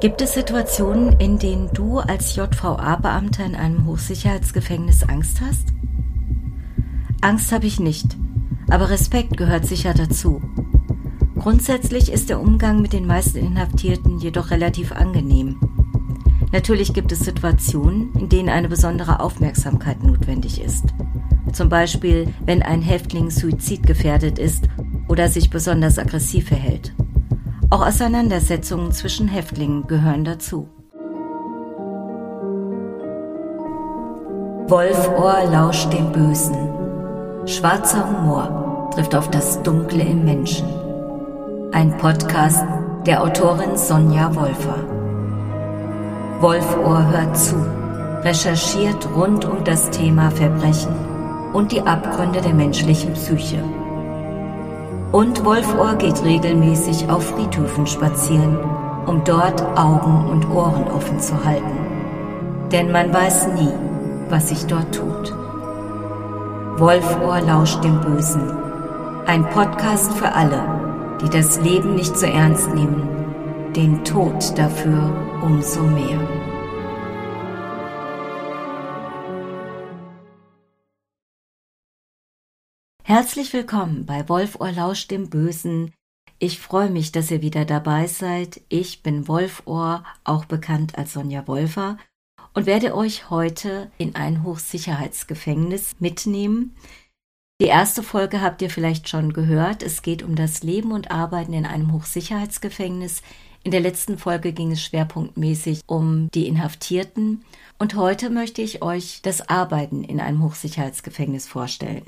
Gibt es Situationen, in denen du als JVA-Beamter in einem Hochsicherheitsgefängnis Angst hast? Angst habe ich nicht, aber Respekt gehört sicher dazu. Grundsätzlich ist der Umgang mit den meisten Inhaftierten jedoch relativ angenehm. Natürlich gibt es Situationen, in denen eine besondere Aufmerksamkeit notwendig ist. Zum Beispiel, wenn ein Häftling suizidgefährdet ist oder sich besonders aggressiv verhält. Auch Auseinandersetzungen zwischen Häftlingen gehören dazu. Wolfohr lauscht dem Bösen. Schwarzer Humor trifft auf das Dunkle im Menschen. Ein Podcast der Autorin Sonja Wolfer. Wolfohr hört zu, recherchiert rund um das Thema Verbrechen und die Abgründe der menschlichen Psyche. Und Wolfohr geht regelmäßig auf Friedhöfen spazieren, um dort Augen und Ohren offen zu halten. Denn man weiß nie, was sich dort tut. Wolfohr lauscht dem Bösen. Ein Podcast für alle, die das Leben nicht so ernst nehmen, den Tod dafür umso mehr. Herzlich willkommen bei Wolfohr lauscht dem Bösen. Ich freue mich, dass ihr wieder dabei seid. Ich bin Wolfohr, auch bekannt als Sonja Wolfer, und werde euch heute in ein Hochsicherheitsgefängnis mitnehmen. Die erste Folge habt ihr vielleicht schon gehört. Es geht um das Leben und Arbeiten in einem Hochsicherheitsgefängnis. In der letzten Folge ging es schwerpunktmäßig um die Inhaftierten. Und heute möchte ich euch das Arbeiten in einem Hochsicherheitsgefängnis vorstellen.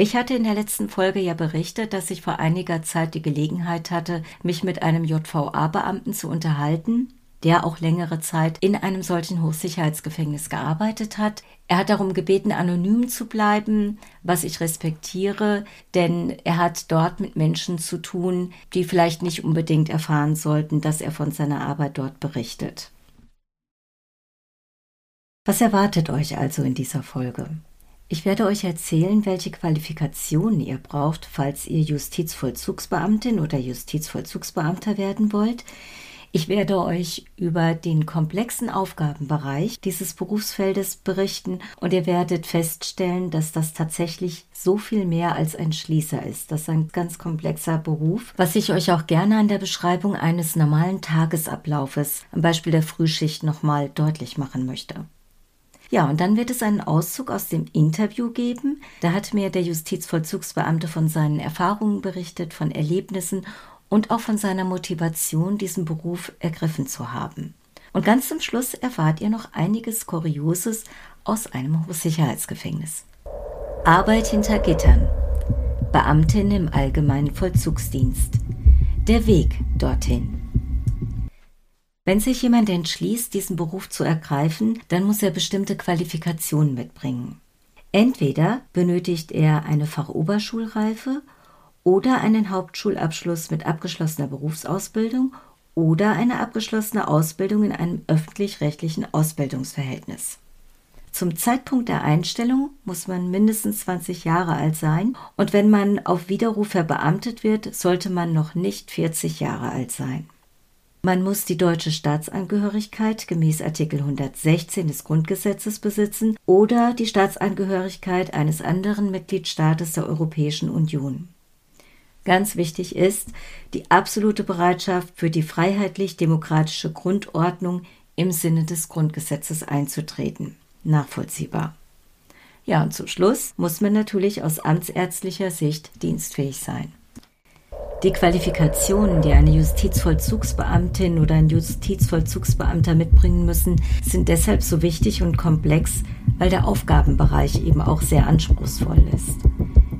Ich hatte in der letzten Folge ja berichtet, dass ich vor einiger Zeit die Gelegenheit hatte, mich mit einem JVA-Beamten zu unterhalten, der auch längere Zeit in einem solchen Hochsicherheitsgefängnis gearbeitet hat. Er hat darum gebeten, anonym zu bleiben, was ich respektiere, denn er hat dort mit Menschen zu tun, die vielleicht nicht unbedingt erfahren sollten, dass er von seiner Arbeit dort berichtet. Was erwartet euch also in dieser Folge? Ich werde euch erzählen, welche Qualifikationen ihr braucht, falls ihr Justizvollzugsbeamtin oder Justizvollzugsbeamter werden wollt. Ich werde euch über den komplexen Aufgabenbereich dieses Berufsfeldes berichten und ihr werdet feststellen, dass das tatsächlich so viel mehr als ein Schließer ist. Das ist ein ganz komplexer Beruf, was ich euch auch gerne an der Beschreibung eines normalen Tagesablaufes, am Beispiel der Frühschicht, nochmal deutlich machen möchte. Ja, und dann wird es einen Auszug aus dem Interview geben. Da hat mir der Justizvollzugsbeamte von seinen Erfahrungen berichtet, von Erlebnissen und auch von seiner Motivation, diesen Beruf ergriffen zu haben. Und ganz zum Schluss erfahrt ihr noch einiges Kurioses aus einem Hochsicherheitsgefängnis. Arbeit hinter Gittern. Beamtin im Allgemeinen Vollzugsdienst. Der Weg dorthin. Wenn sich jemand entschließt, diesen Beruf zu ergreifen, dann muss er bestimmte Qualifikationen mitbringen. Entweder benötigt er eine Fachoberschulreife oder einen Hauptschulabschluss mit abgeschlossener Berufsausbildung oder eine abgeschlossene Ausbildung in einem öffentlich-rechtlichen Ausbildungsverhältnis. Zum Zeitpunkt der Einstellung muss man mindestens 20 Jahre alt sein und wenn man auf Widerruf verbeamtet wird, sollte man noch nicht 40 Jahre alt sein. Man muss die deutsche Staatsangehörigkeit gemäß Artikel 116 des Grundgesetzes besitzen oder die Staatsangehörigkeit eines anderen Mitgliedstaates der Europäischen Union. Ganz wichtig ist die absolute Bereitschaft für die freiheitlich-demokratische Grundordnung im Sinne des Grundgesetzes einzutreten. Nachvollziehbar. Ja, und zum Schluss muss man natürlich aus amtsärztlicher Sicht dienstfähig sein. Die Qualifikationen, die eine Justizvollzugsbeamtin oder ein Justizvollzugsbeamter mitbringen müssen, sind deshalb so wichtig und komplex, weil der Aufgabenbereich eben auch sehr anspruchsvoll ist.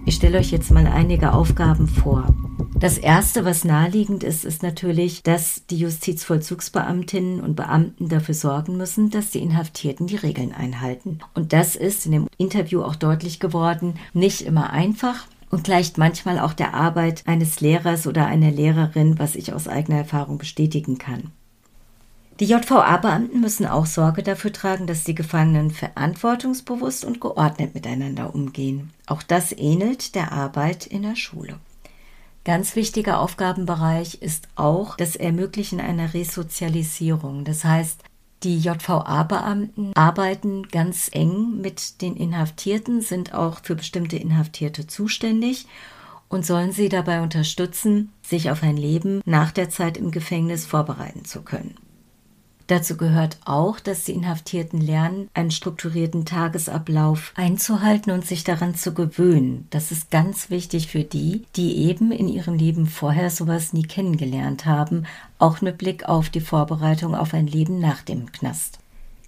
Ich stelle euch jetzt mal einige Aufgaben vor. Das erste, was naheliegend ist, ist natürlich, dass die Justizvollzugsbeamtinnen und Beamten dafür sorgen müssen, dass die Inhaftierten die Regeln einhalten. Und das ist in dem Interview auch deutlich geworden, nicht immer einfach und gleicht manchmal auch der Arbeit eines Lehrers oder einer Lehrerin, was ich aus eigener Erfahrung bestätigen kann. Die JVA-Beamten müssen auch Sorge dafür tragen, dass die Gefangenen verantwortungsbewusst und geordnet miteinander umgehen. Auch das ähnelt der Arbeit in der Schule. Ganz wichtiger Aufgabenbereich ist auch das Ermöglichen einer Resozialisierung. Das heißt, die JVA-Beamten arbeiten ganz eng mit den Inhaftierten, sind auch für bestimmte Inhaftierte zuständig und sollen sie dabei unterstützen, sich auf ein Leben nach der Zeit im Gefängnis vorbereiten zu können. Dazu gehört auch, dass die Inhaftierten lernen, einen strukturierten Tagesablauf einzuhalten und sich daran zu gewöhnen. Das ist ganz wichtig für die, die eben in ihrem Leben vorher sowas nie kennengelernt haben, auch mit Blick auf die Vorbereitung auf ein Leben nach dem Knast.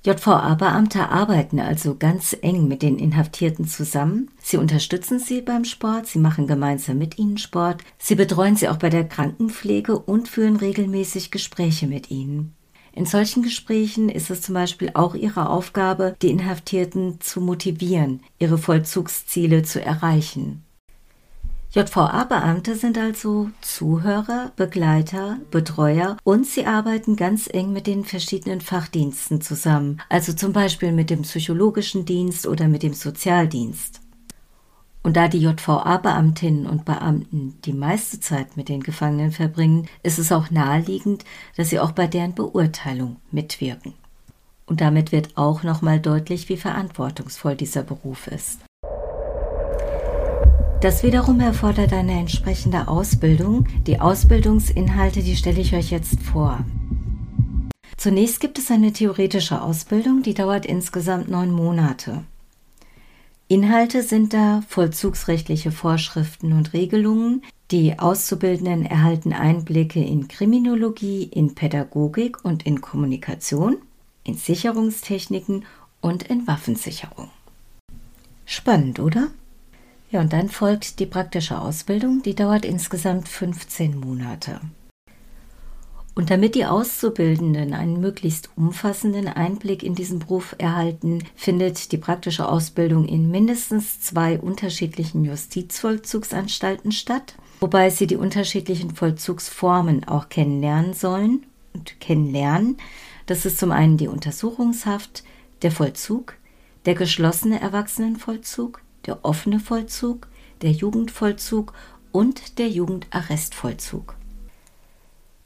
JVA-Beamte arbeiten also ganz eng mit den Inhaftierten zusammen. Sie unterstützen sie beim Sport, sie machen gemeinsam mit ihnen Sport, sie betreuen sie auch bei der Krankenpflege und führen regelmäßig Gespräche mit ihnen. In solchen Gesprächen ist es zum Beispiel auch ihre Aufgabe, die Inhaftierten zu motivieren, ihre Vollzugsziele zu erreichen. JVA-Beamte sind also Zuhörer, Begleiter, Betreuer und sie arbeiten ganz eng mit den verschiedenen Fachdiensten zusammen, also zum Beispiel mit dem psychologischen Dienst oder mit dem Sozialdienst. Und da die JVA-Beamtinnen und Beamten die meiste Zeit mit den Gefangenen verbringen, ist es auch naheliegend, dass sie auch bei deren Beurteilung mitwirken. Und damit wird auch nochmal deutlich, wie verantwortungsvoll dieser Beruf ist. Das wiederum erfordert eine entsprechende Ausbildung. Die Ausbildungsinhalte, die stelle ich euch jetzt vor. Zunächst gibt es eine theoretische Ausbildung, die dauert insgesamt neun Monate. Inhalte sind da vollzugsrechtliche Vorschriften und Regelungen. Die Auszubildenden erhalten Einblicke in Kriminologie, in Pädagogik und in Kommunikation, in Sicherungstechniken und in Waffensicherung. Spannend, oder? Ja, und dann folgt die praktische Ausbildung, die dauert insgesamt 15 Monate. Und damit die Auszubildenden einen möglichst umfassenden Einblick in diesen Beruf erhalten, findet die praktische Ausbildung in mindestens zwei unterschiedlichen Justizvollzugsanstalten statt, wobei sie die unterschiedlichen Vollzugsformen auch kennenlernen sollen und kennenlernen. Das ist zum einen die Untersuchungshaft, der Vollzug, der geschlossene Erwachsenenvollzug, der offene Vollzug, der Jugendvollzug und der Jugendarrestvollzug.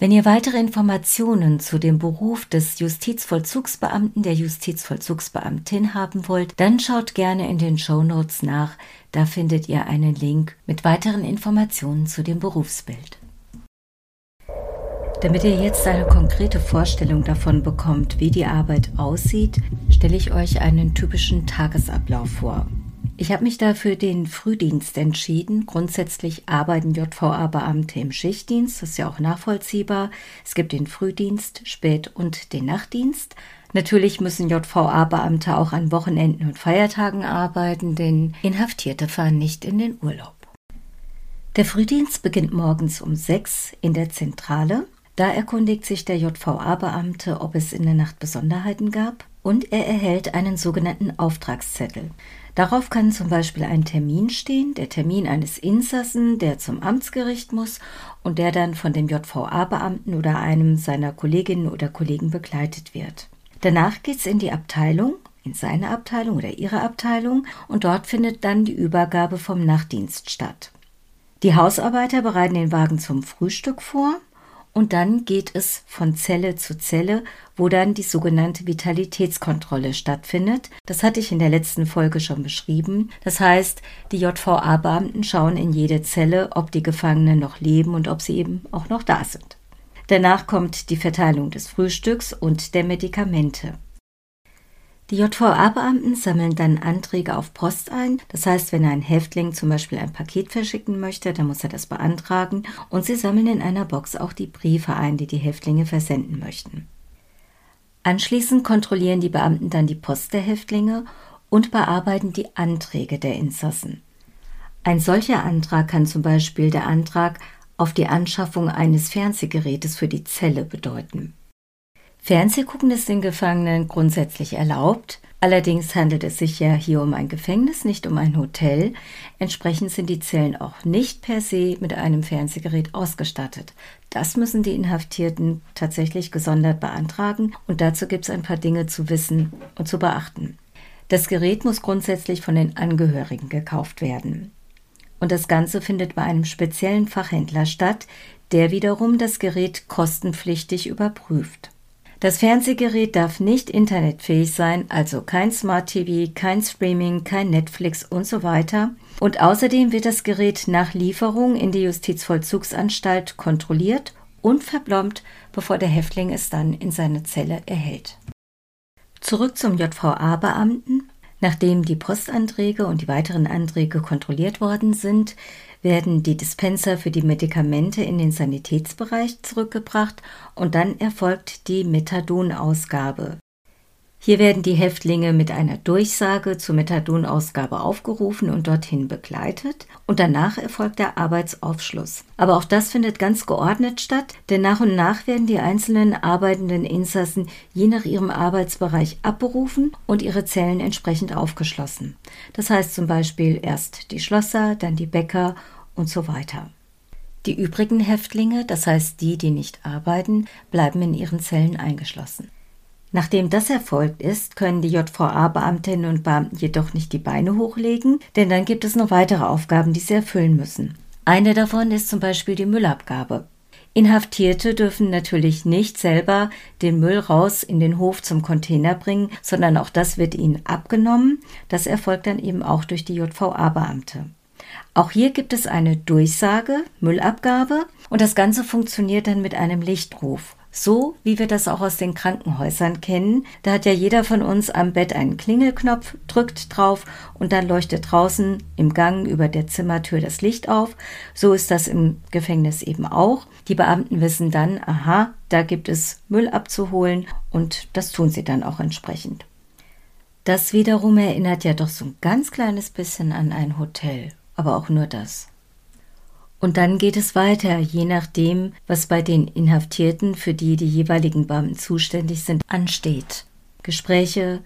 Wenn ihr weitere Informationen zu dem Beruf des Justizvollzugsbeamten, der Justizvollzugsbeamtin haben wollt, dann schaut gerne in den Show Notes nach. Da findet ihr einen Link mit weiteren Informationen zu dem Berufsbild. Damit ihr jetzt eine konkrete Vorstellung davon bekommt, wie die Arbeit aussieht, stelle ich euch einen typischen Tagesablauf vor. Ich habe mich da für den Frühdienst entschieden. Grundsätzlich arbeiten JVA-Beamte im Schichtdienst, das ist ja auch nachvollziehbar. Es gibt den Frühdienst, Spät- und den Nachtdienst. Natürlich müssen JVA-Beamte auch an Wochenenden und Feiertagen arbeiten, denn Inhaftierte fahren nicht in den Urlaub. Der Frühdienst beginnt morgens um sechs in der Zentrale. Da erkundigt sich der JVA-Beamte, ob es in der Nacht Besonderheiten gab, und er erhält einen sogenannten Auftragszettel. Darauf kann zum Beispiel ein Termin stehen, der Termin eines Insassen, der zum Amtsgericht muss und der dann von dem JVA-Beamten oder einem seiner Kolleginnen oder Kollegen begleitet wird. Danach geht's in die Abteilung, in seine Abteilung oder ihre Abteilung und dort findet dann die Übergabe vom Nachtdienst statt. Die Hausarbeiter bereiten den Wagen zum Frühstück vor und dann geht es von Zelle zu Zelle, wo dann die sogenannte Vitalitätskontrolle stattfindet. Das hatte ich in der letzten Folge schon beschrieben. Das heißt, die JVA-Beamten schauen in jede Zelle, ob die Gefangenen noch leben und ob sie eben auch noch da sind. Danach kommt die Verteilung des Frühstücks und der Medikamente. Die JVA-Beamten sammeln dann Anträge auf Post ein. Das heißt, wenn ein Häftling zum Beispiel ein Paket verschicken möchte, dann muss er das beantragen. Und sie sammeln in einer Box auch die Briefe ein, die die Häftlinge versenden möchten. Anschließend kontrollieren die Beamten dann die Post der Häftlinge und bearbeiten die Anträge der Insassen. Ein solcher Antrag kann zum Beispiel der Antrag auf die Anschaffung eines Fernsehgerätes für die Zelle bedeuten. Fernsehgucken ist den Gefangenen grundsätzlich erlaubt. Allerdings handelt es sich ja hier um ein Gefängnis, nicht um ein Hotel. Entsprechend sind die Zellen auch nicht per se mit einem Fernsehgerät ausgestattet. Das müssen die Inhaftierten tatsächlich gesondert beantragen und dazu gibt es ein paar Dinge zu wissen und zu beachten. Das Gerät muss grundsätzlich von den Angehörigen gekauft werden. und das Ganze findet bei einem speziellen Fachhändler statt, der wiederum das Gerät kostenpflichtig überprüft. Das Fernsehgerät darf nicht internetfähig sein, also kein Smart TV, kein Streaming, kein Netflix und so weiter. Und außerdem wird das Gerät nach Lieferung in die Justizvollzugsanstalt kontrolliert und verblombt, bevor der Häftling es dann in seine Zelle erhält. Zurück zum JVA-Beamten. Nachdem die Postanträge und die weiteren Anträge kontrolliert worden sind, werden die Dispenser für die Medikamente in den Sanitätsbereich zurückgebracht und dann erfolgt die Methadonausgabe. Hier werden die Häftlinge mit einer Durchsage zur Methadonausgabe aufgerufen und dorthin begleitet und danach erfolgt der Arbeitsaufschluss. Aber auch das findet ganz geordnet statt, denn nach und nach werden die einzelnen arbeitenden Insassen je nach ihrem Arbeitsbereich abberufen und ihre Zellen entsprechend aufgeschlossen. Das heißt zum Beispiel erst die Schlosser, dann die Bäcker und so weiter. Die übrigen Häftlinge, das heißt die, die nicht arbeiten, bleiben in ihren Zellen eingeschlossen. Nachdem das erfolgt ist, können die JVA-Beamtinnen und Beamten jedoch nicht die Beine hochlegen, denn dann gibt es noch weitere Aufgaben, die sie erfüllen müssen. Eine davon ist zum Beispiel die Müllabgabe. Inhaftierte dürfen natürlich nicht selber den Müll raus in den Hof zum Container bringen, sondern auch das wird ihnen abgenommen. Das erfolgt dann eben auch durch die JVA-Beamte. Auch hier gibt es eine Durchsage, Müllabgabe, und das Ganze funktioniert dann mit einem Lichtruf. So wie wir das auch aus den Krankenhäusern kennen. Da hat ja jeder von uns am Bett einen Klingelknopf, drückt drauf und dann leuchtet draußen im Gang über der Zimmertür das Licht auf. So ist das im Gefängnis eben auch. Die Beamten wissen dann, aha, da gibt es Müll abzuholen und das tun sie dann auch entsprechend. Das wiederum erinnert ja doch so ein ganz kleines bisschen an ein Hotel, aber auch nur das. Und dann geht es weiter, je nachdem, was bei den Inhaftierten, für die die jeweiligen Beamten zuständig sind, ansteht. Gespräche,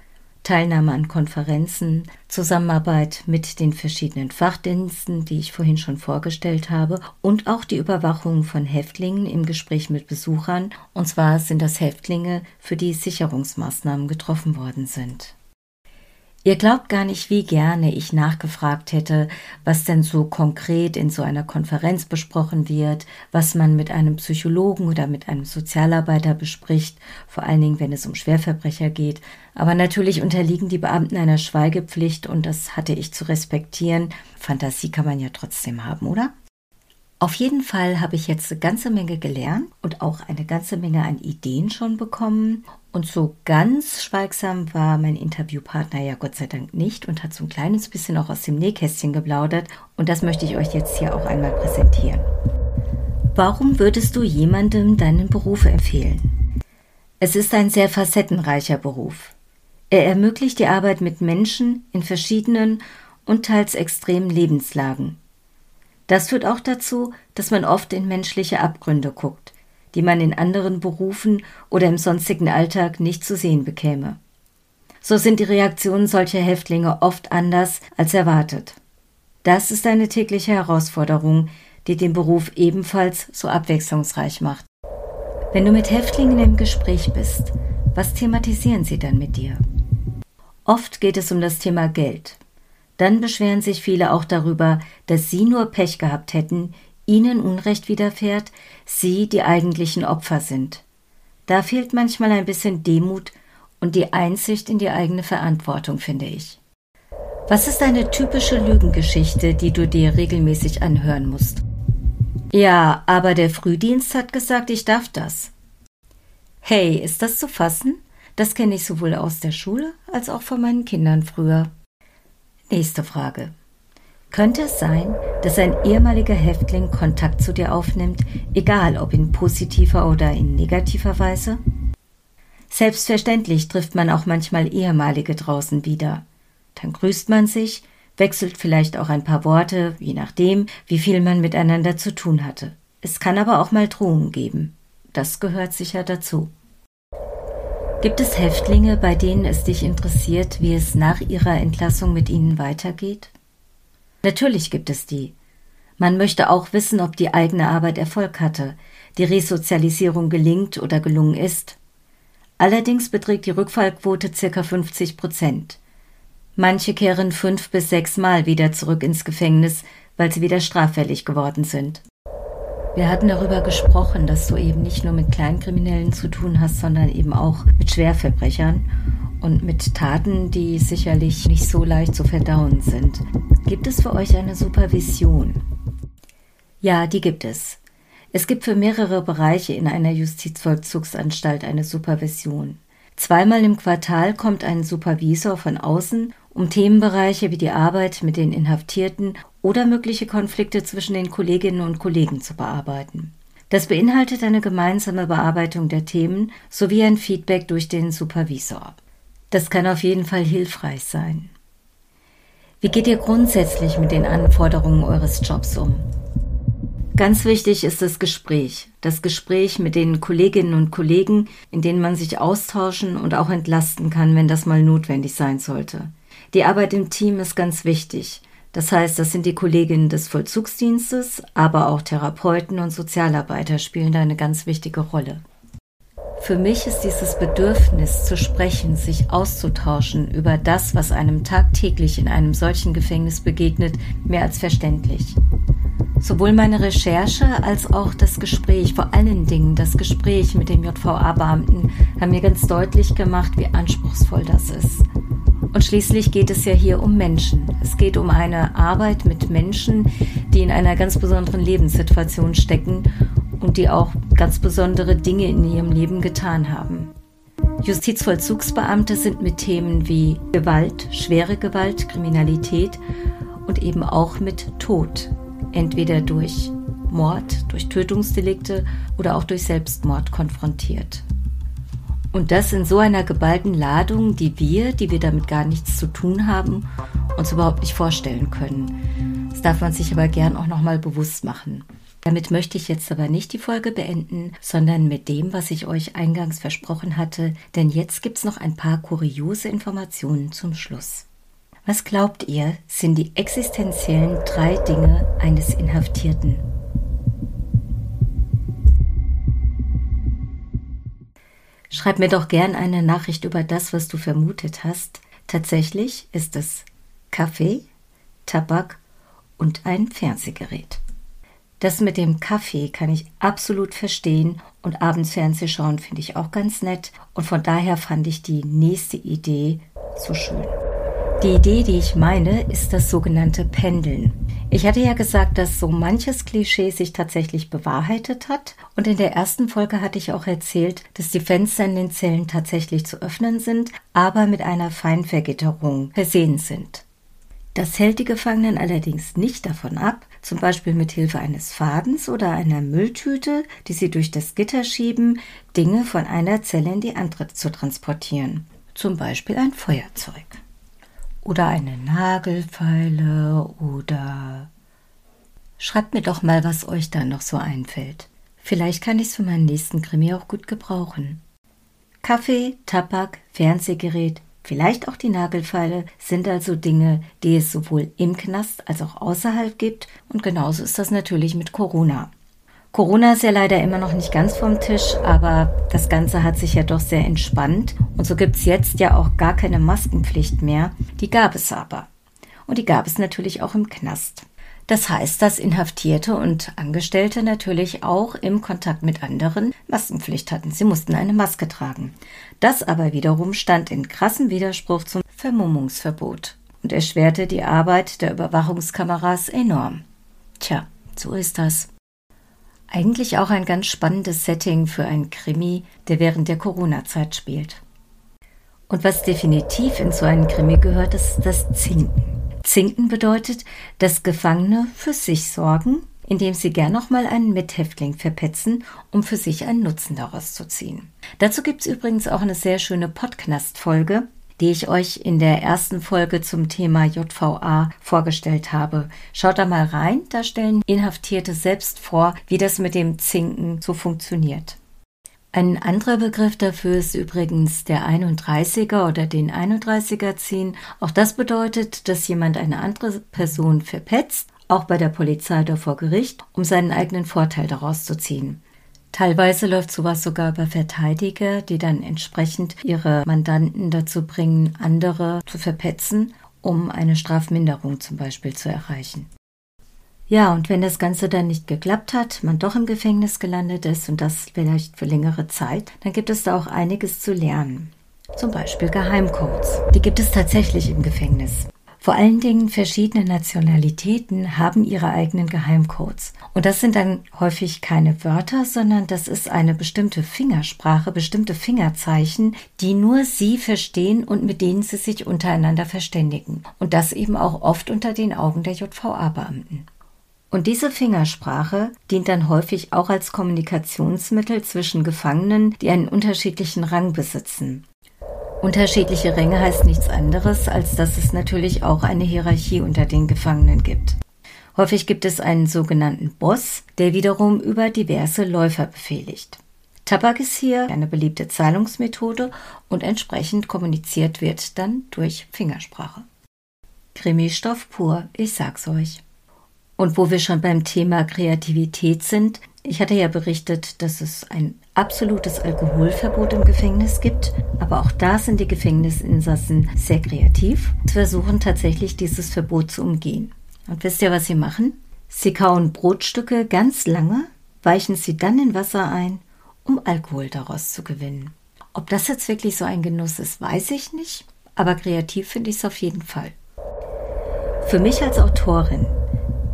Teilnahme an Konferenzen, Zusammenarbeit mit den verschiedenen Fachdiensten, die ich vorhin schon vorgestellt habe, und auch die Überwachung von Häftlingen im Gespräch mit Besuchern, und zwar sind das Häftlinge, für die Sicherungsmaßnahmen getroffen worden sind. Ihr glaubt gar nicht, wie gerne ich nachgefragt hätte, was denn so konkret in so einer Konferenz besprochen wird, was man mit einem Psychologen oder mit einem Sozialarbeiter bespricht, vor allen Dingen, wenn es um Schwerverbrecher geht. Aber natürlich unterliegen die Beamten einer Schweigepflicht und das hatte ich zu respektieren. Fantasie kann man ja trotzdem haben, oder? Auf jeden Fall habe ich jetzt eine ganze Menge gelernt und auch eine ganze Menge an Ideen schon bekommen. Und so ganz schweigsam war mein Interviewpartner ja Gott sei Dank nicht und hat so ein kleines bisschen auch aus dem Nähkästchen geplaudert. Und das möchte ich euch jetzt hier auch einmal präsentieren. Warum würdest du jemandem deinen Beruf empfehlen? Es ist ein sehr facettenreicher Beruf. Er ermöglicht die Arbeit mit Menschen in verschiedenen und teils extremen Lebenslagen. Das führt auch dazu, dass man oft in menschliche Abgründe guckt, die man in anderen Berufen oder im sonstigen Alltag nicht zu sehen bekäme. So sind die Reaktionen solcher Häftlinge oft anders als erwartet. Das ist eine tägliche Herausforderung, die den Beruf ebenfalls so abwechslungsreich macht. Wenn du mit Häftlingen im Gespräch bist, was thematisieren sie dann mit dir? Oft geht es um das Thema Geld. Dann beschweren sich viele auch darüber, dass sie nur Pech gehabt hätten, ihnen Unrecht widerfährt, sie die eigentlichen Opfer sind. Da fehlt manchmal ein bisschen Demut und die Einsicht in die eigene Verantwortung, finde ich. Was ist eine typische Lügengeschichte, die du dir regelmäßig anhören musst? Ja, aber der Frühdienst hat gesagt, ich darf das. Hey, ist das zu fassen? Das kenne ich sowohl aus der Schule als auch von meinen Kindern früher. Nächste Frage. Könnte es sein, dass ein ehemaliger Häftling Kontakt zu dir aufnimmt, egal ob in positiver oder in negativer Weise? Selbstverständlich trifft man auch manchmal ehemalige draußen wieder. Dann grüßt man sich, wechselt vielleicht auch ein paar Worte, je nachdem, wie viel man miteinander zu tun hatte. Es kann aber auch mal Drohungen geben. Das gehört sicher dazu. Gibt es Häftlinge, bei denen es dich interessiert, wie es nach ihrer Entlassung mit ihnen weitergeht? Natürlich gibt es die. Man möchte auch wissen, ob die eigene Arbeit Erfolg hatte, die Resozialisierung gelingt oder gelungen ist. Allerdings beträgt die Rückfallquote ca. 50 Prozent. Manche kehren fünf bis sechs Mal wieder zurück ins Gefängnis, weil sie wieder straffällig geworden sind. Wir hatten darüber gesprochen, dass du eben nicht nur mit Kleinkriminellen zu tun hast, sondern eben auch mit Schwerverbrechern und mit Taten, die sicherlich nicht so leicht zu verdauen sind. Gibt es für euch eine Supervision? Ja, die gibt es. Es gibt für mehrere Bereiche in einer Justizvollzugsanstalt eine Supervision. Zweimal im Quartal kommt ein Supervisor von außen, um Themenbereiche wie die Arbeit mit den Inhaftierten oder mögliche Konflikte zwischen den Kolleginnen und Kollegen zu bearbeiten. Das beinhaltet eine gemeinsame Bearbeitung der Themen sowie ein Feedback durch den Supervisor. Das kann auf jeden Fall hilfreich sein. Wie geht ihr grundsätzlich mit den Anforderungen eures Jobs um? Ganz wichtig ist das Gespräch. Das Gespräch mit den Kolleginnen und Kollegen, in denen man sich austauschen und auch entlasten kann, wenn das mal notwendig sein sollte. Die Arbeit im Team ist ganz wichtig. Das heißt, das sind die Kolleginnen des Vollzugsdienstes, aber auch Therapeuten und Sozialarbeiter spielen da eine ganz wichtige Rolle. Für mich ist dieses Bedürfnis zu sprechen, sich auszutauschen über das, was einem tagtäglich in einem solchen Gefängnis begegnet, mehr als verständlich. Sowohl meine Recherche als auch das Gespräch, vor allen Dingen das Gespräch mit dem JVA-Beamten, haben mir ganz deutlich gemacht, wie anspruchsvoll das ist. Und schließlich geht es ja hier um Menschen. Es geht um eine Arbeit mit Menschen, die in einer ganz besonderen Lebenssituation stecken und die auch ganz besondere Dinge in ihrem Leben getan haben. Justizvollzugsbeamte sind mit Themen wie Gewalt, schwere Gewalt, Kriminalität und eben auch mit Tod, entweder durch Mord, durch Tötungsdelikte oder auch durch Selbstmord konfrontiert. Und das in so einer geballten Ladung, die wir, die wir damit gar nichts zu tun haben, uns überhaupt nicht vorstellen können. Das darf man sich aber gern auch nochmal bewusst machen. Damit möchte ich jetzt aber nicht die Folge beenden, sondern mit dem, was ich euch eingangs versprochen hatte, denn jetzt gibt's noch ein paar kuriose Informationen zum Schluss. Was glaubt ihr, sind die existenziellen drei Dinge eines Inhaftierten? Schreib mir doch gern eine Nachricht über das, was du vermutet hast. Tatsächlich ist es Kaffee, Tabak und ein Fernsehgerät. Das mit dem Kaffee kann ich absolut verstehen und abends Fernseh schauen finde ich auch ganz nett und von daher fand ich die nächste Idee so schön. Die Idee, die ich meine, ist das sogenannte Pendeln. Ich hatte ja gesagt, dass so manches Klischee sich tatsächlich bewahrheitet hat und in der ersten Folge hatte ich auch erzählt, dass die Fenster in den Zellen tatsächlich zu öffnen sind, aber mit einer Feinvergitterung versehen sind. Das hält die Gefangenen allerdings nicht davon ab, zum Beispiel mit Hilfe eines Fadens oder einer Mülltüte, die sie durch das Gitter schieben, Dinge von einer Zelle in die andere zu transportieren. Zum Beispiel ein Feuerzeug oder eine Nagelfeile oder Schreibt mir doch mal, was euch da noch so einfällt. Vielleicht kann ich es für meinen nächsten Krimi auch gut gebrauchen. Kaffee, Tabak, Fernsehgerät, vielleicht auch die Nagelfeile sind also Dinge, die es sowohl im Knast als auch außerhalb gibt und genauso ist das natürlich mit Corona. Corona ist ja leider immer noch nicht ganz vom Tisch, aber das Ganze hat sich ja doch sehr entspannt. Und so gibt's jetzt ja auch gar keine Maskenpflicht mehr. Die gab es aber. Und die gab es natürlich auch im Knast. Das heißt, dass Inhaftierte und Angestellte natürlich auch im Kontakt mit anderen Maskenpflicht hatten. Sie mussten eine Maske tragen. Das aber wiederum stand in krassem Widerspruch zum Vermummungsverbot und erschwerte die Arbeit der Überwachungskameras enorm. Tja, so ist das. Eigentlich auch ein ganz spannendes Setting für ein Krimi, der während der Corona-Zeit spielt. Und was definitiv in so einen Krimi gehört, ist das Zinken. Zinken bedeutet, dass Gefangene für sich sorgen, indem sie gern nochmal einen Mithäftling verpetzen, um für sich einen Nutzen daraus zu ziehen. Dazu gibt's übrigens auch eine sehr schöne Podcast-Folge, die ich euch in der ersten Folge zum Thema JVA vorgestellt habe. Schaut da mal rein, da stellen Inhaftierte selbst vor, wie das mit dem Zinken so funktioniert. Ein anderer Begriff dafür ist übrigens der 31er oder den 31er ziehen. Auch das bedeutet, dass jemand eine andere Person verpetzt, auch bei der Polizei oder vor Gericht, um seinen eigenen Vorteil daraus zu ziehen. Teilweise läuft sowas sogar über Verteidiger, die dann entsprechend ihre Mandanten dazu bringen, andere zu verpetzen, um eine Strafminderung zum Beispiel zu erreichen. Ja, und wenn das Ganze dann nicht geklappt hat, man doch im Gefängnis gelandet ist und das vielleicht für längere Zeit, dann gibt es da auch einiges zu lernen. Zum Beispiel Geheimcodes. Die gibt es tatsächlich im Gefängnis. Vor allen Dingen verschiedene Nationalitäten haben ihre eigenen Geheimcodes. Und das sind dann häufig keine Wörter, sondern das ist eine bestimmte Fingersprache, bestimmte Fingerzeichen, die nur sie verstehen und mit denen sie sich untereinander verständigen. Und das eben auch oft unter den Augen der JVA-Beamten. Und diese Fingersprache dient dann häufig auch als Kommunikationsmittel zwischen Gefangenen, die einen unterschiedlichen Rang besitzen. Unterschiedliche Ränge heißt nichts anderes, als dass es natürlich auch eine Hierarchie unter den Gefangenen gibt. Häufig gibt es einen sogenannten Boss, der wiederum über diverse Läufer befehligt. Tabak ist hier eine beliebte Zahlungsmethode und entsprechend kommuniziert wird dann durch Fingersprache. Krimistoff pur, ich sag's euch. Und wo wir schon beim Thema Kreativität sind, ich hatte ja berichtet, dass es ein absolutes Alkoholverbot im Gefängnis gibt, aber auch da sind die Gefängnisinsassen sehr kreativ und versuchen tatsächlich dieses Verbot zu umgehen. Und wisst ihr, was sie machen? Sie kauen Brotstücke ganz lange, weichen sie dann in Wasser ein, um Alkohol daraus zu gewinnen. Ob das jetzt wirklich so ein Genuss ist, weiß ich nicht, aber kreativ finde ich es auf jeden Fall. Für mich als Autorin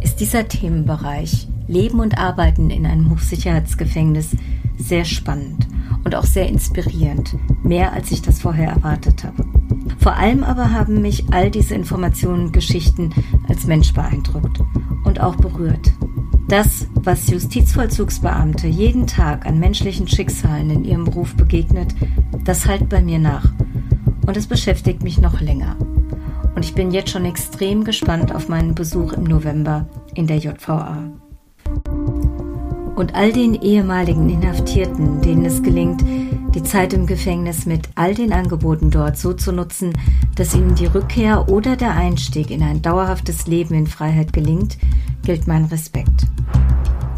ist dieser Themenbereich Leben und Arbeiten in einem Hochsicherheitsgefängnis sehr spannend und auch sehr inspirierend, mehr als ich das vorher erwartet habe. Vor allem aber haben mich all diese Informationen und Geschichten als Mensch beeindruckt und auch berührt. Das, was Justizvollzugsbeamte jeden Tag an menschlichen Schicksalen in ihrem Beruf begegnet, das halt bei mir nach. Und es beschäftigt mich noch länger. Und ich bin jetzt schon extrem gespannt auf meinen Besuch im November in der JVA. Und all den ehemaligen Inhaftierten, denen es gelingt, die Zeit im Gefängnis mit all den Angeboten dort so zu nutzen, dass ihnen die Rückkehr oder der Einstieg in ein dauerhaftes Leben in Freiheit gelingt, gilt mein Respekt.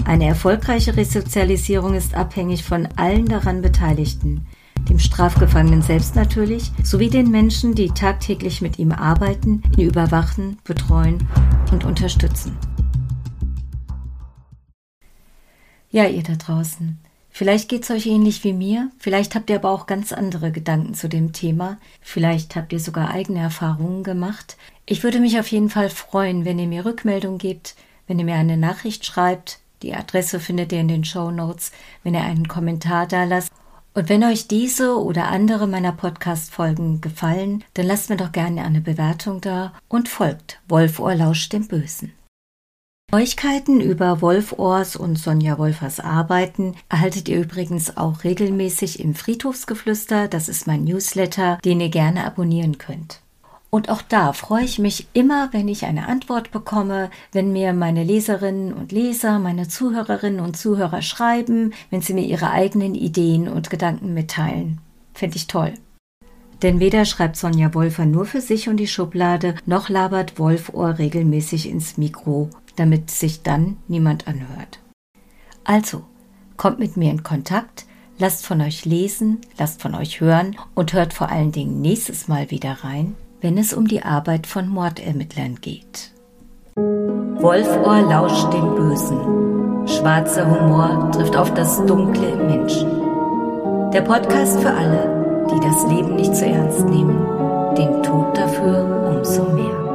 Eine erfolgreiche Resozialisierung ist abhängig von allen daran Beteiligten, dem Strafgefangenen selbst natürlich, sowie den Menschen, die tagtäglich mit ihm arbeiten, ihn überwachen, betreuen und unterstützen. Ja, ihr da draußen. Vielleicht geht's euch ähnlich wie mir, vielleicht habt ihr aber auch ganz andere Gedanken zu dem Thema, vielleicht habt ihr sogar eigene Erfahrungen gemacht. Ich würde mich auf jeden Fall freuen, wenn ihr mir Rückmeldung gebt, wenn ihr mir eine Nachricht schreibt. Die Adresse findet ihr in den Show Notes, wenn ihr einen Kommentar da lasst. Und wenn euch diese oder andere meiner Podcast-Folgen gefallen, dann lasst mir doch gerne eine Bewertung da und folgt Wolfohr lauscht dem Bösen. Neuigkeiten über Wolf Ohrs und Sonja Wolfers Arbeiten erhaltet ihr übrigens auch regelmäßig im Friedhofsgeflüster. Das ist mein Newsletter, den ihr gerne abonnieren könnt. Und auch da freue ich mich immer, wenn ich eine Antwort bekomme, wenn mir meine Leserinnen und Leser, meine Zuhörerinnen und Zuhörer schreiben, wenn sie mir ihre eigenen Ideen und Gedanken mitteilen. Finde ich toll. Denn weder schreibt Sonja Wolfer nur für sich und die Schublade, noch labert Wolfohr regelmäßig ins Mikro damit sich dann niemand anhört. Also, kommt mit mir in Kontakt, lasst von euch lesen, lasst von euch hören und hört vor allen Dingen nächstes Mal wieder rein, wenn es um die Arbeit von Mordermittlern geht. Wolfohr lauscht dem Bösen. Schwarzer Humor trifft auf das Dunkle im Menschen. Der Podcast für alle, die das Leben nicht zu ernst nehmen, den Tod dafür umso mehr.